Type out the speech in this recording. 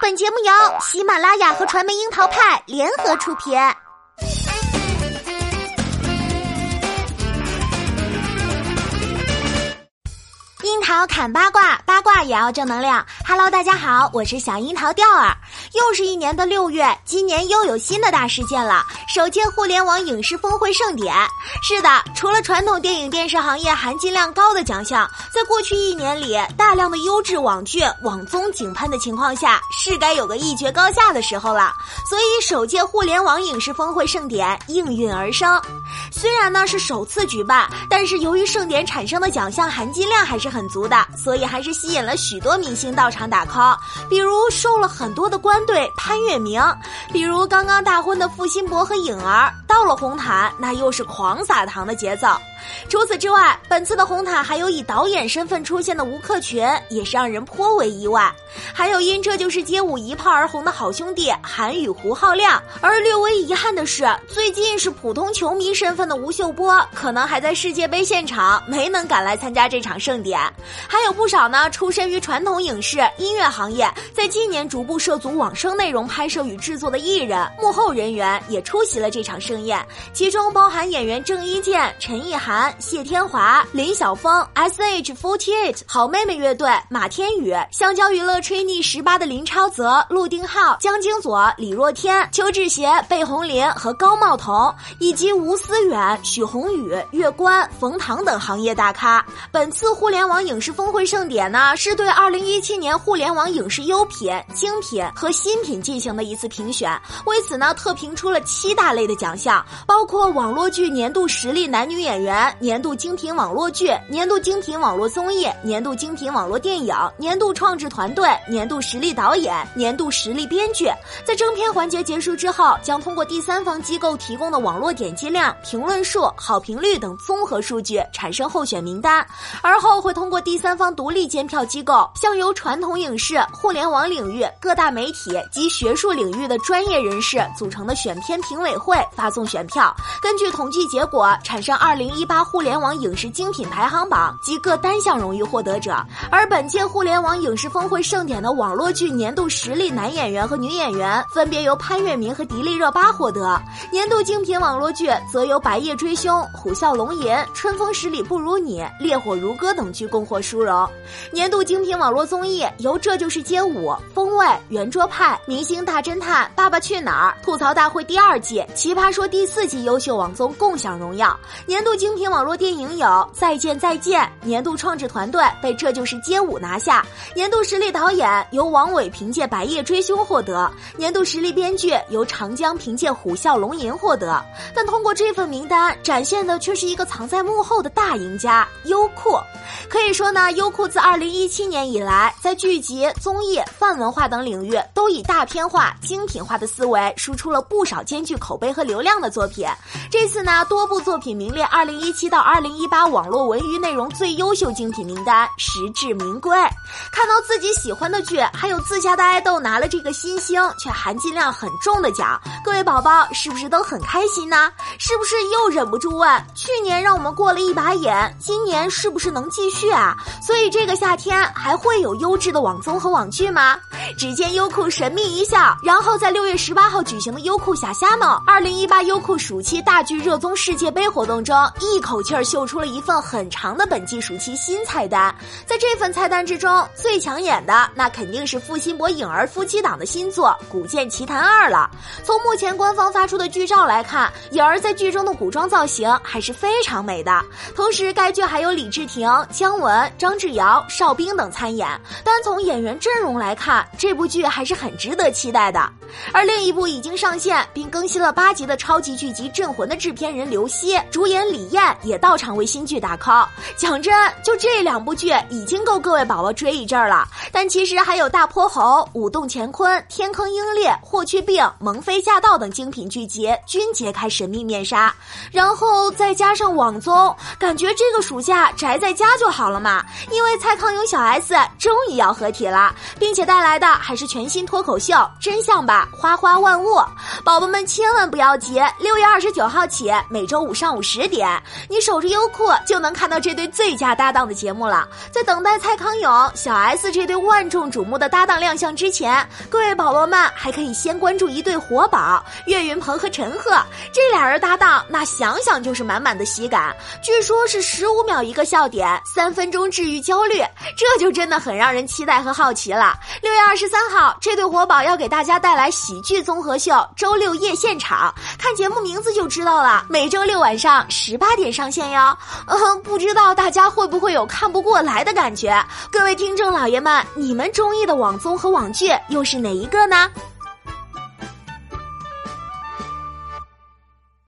本节目由喜马拉雅和传媒樱桃派联合出品。桃砍八卦，八卦也要正能量。Hello，大家好，我是小樱桃钓儿。又是一年的六月，今年又有新的大事件了——首届互联网影视峰会盛典。是的，除了传统电影电视行业含金量高的奖项，在过去一年里，大量的优质网剧、网综井喷的情况下，是该有个一决高下的时候了。所以，首届互联网影视峰会盛典应运而生。虽然呢是首次举办，但是由于盛典产生的奖项含金量还是很足的，所以还是吸引了许多明星到场打 call。比如收了很多的官队潘粤明，比如刚刚大婚的付辛博和颖儿，到了红毯那又是狂撒糖的节奏。除此之外，本次的红毯还有以导演身份出现的吴克群，也是让人颇为意外。还有因这就是街舞一炮而红的好兄弟韩宇、胡浩亮。而略微遗憾的是，最近是普通球迷身份的吴秀波，可能还在世界杯现场，没能赶来参加这场盛典。还有不少呢，出身于传统影视音乐行业，在今年逐步涉足网生内容拍摄与制作的艺人、幕后人员也出席了这场盛宴，其中包含演员郑伊健、陈意涵。谢天华、林晓峰、S H Forty Eight、好妹妹乐队、马天宇、香蕉娱乐 Trini 十八的林超泽、陆定浩、江京佐、李若天、邱志协、贝红林和高茂彤，以及吴思远、许宏宇、月关、冯唐等行业大咖。本次互联网影视峰会盛典呢，是对二零一七年互联网影视优品、精品和新品进行的一次评选。为此呢，特评出了七大类的奖项，包括网络剧年度实力男女演员。年度精品网络剧、年度精品网络综艺、年度精品网络电影、年度创制团队、年度实力导演、年度实力编剧。在征片环节结束之后，将通过第三方机构提供的网络点击量、评论数、好评率等综合数据产生候选名单，而后会通过第三方独立监票机构向由传统影视、互联网领域各大媒体及学术领域的专业人士组成的选片评委会发送送选票，根据统计结果产生二零一八。互联网影视精品排行榜及各单项荣誉获得者，而本届互联网影视峰会盛典的网络剧年度实力男演员和女演员分别由潘粤明和迪丽热巴获得，年度精品网络剧则由《白夜追凶》《虎啸龙吟》《春风十里不如你》《烈火如歌》等剧共获殊荣。年度精品网络综艺由《这就是街舞》《风味》《圆桌派》《明星大侦探》《爸爸去哪儿》《吐槽大会》第二季《奇葩说》第四季优秀网综共享荣耀。年度精品网络电影有《再见再见》，年度创制团队被《这就是街舞》拿下；年度实力导演由王伟凭借《白夜追凶》获得；年度实力编剧由长江凭借《虎啸龙吟》获得。但通过这份名单，展现的却是一个藏在幕后的大赢家——优酷。可以说呢，优酷自二零一七年以来，在剧集、综艺、泛文化等领域，都以大片化、精品化的思维，输出了不少兼具口碑和流量的作品。这次呢，多部作品名列二零一七。到二零一八网络文娱内容最优秀精品名单，实至名归。看到自己喜欢的剧，还有自家的爱豆拿了这个新星却含金量很重的奖，各位宝宝是不是都很开心呢？是不是又忍不住问：去年让我们过了一把瘾，今年是不是能继续啊？所以这个夏天还会有优质的网综和网剧吗？只见优酷神秘一笑，然后在六月十八号举行的优酷小虾们二零一八优酷暑期大剧热综世界杯活动中，一口气儿秀出了一份很长的本季暑期新菜单。在这份菜单之中，最抢眼的那肯定是付辛博颖儿夫妻档的新作《古剑奇谭二》了。从目前官方发出的剧照来看，颖儿在剧中的古装造型还是非常美的。同时，该剧还有李治廷、姜文、张智尧、邵兵等参演。单从演员阵容来看，这部剧还是很值得期待的，而另一部已经上线并更新了八集的超级剧集《镇魂》的制片人刘希，主演李艳也到场为新剧打 call。讲真，就这两部剧已经够各位宝宝追一阵儿了。但其实还有《大泼猴》《舞动乾坤》《天坑鹰猎》《霍去病》《萌妃驾到》等精品剧集均揭开神秘面纱，然后再加上网综，感觉这个暑假宅在家就好了嘛。因为蔡康永小 S 终于要合体了，并且带来的还是全新脱口秀，真相吧，花花万物，宝宝们千万不要急，六月二十九号起，每周五上午十点，你守着优酷就能看到这对最佳搭档的节目了。在等待蔡康永、小 S 这对万众瞩目的搭档亮相之前，各位宝宝们还可以先关注一对活宝岳云鹏和陈赫，这俩人搭档，那想想就是满满的喜感。据说是十五秒一个笑点，三分钟治愈焦虑，这就真的很让人期待和好奇了。六月二十三号，这对活宝要给大家带来喜剧综合秀，周六夜现场，看节目名字就知道了。每周六晚上十八点上线哟。嗯，不知道大家会不会有看不过来的感觉？各位听众老爷们，你们中意的网综和网剧又是哪一个呢？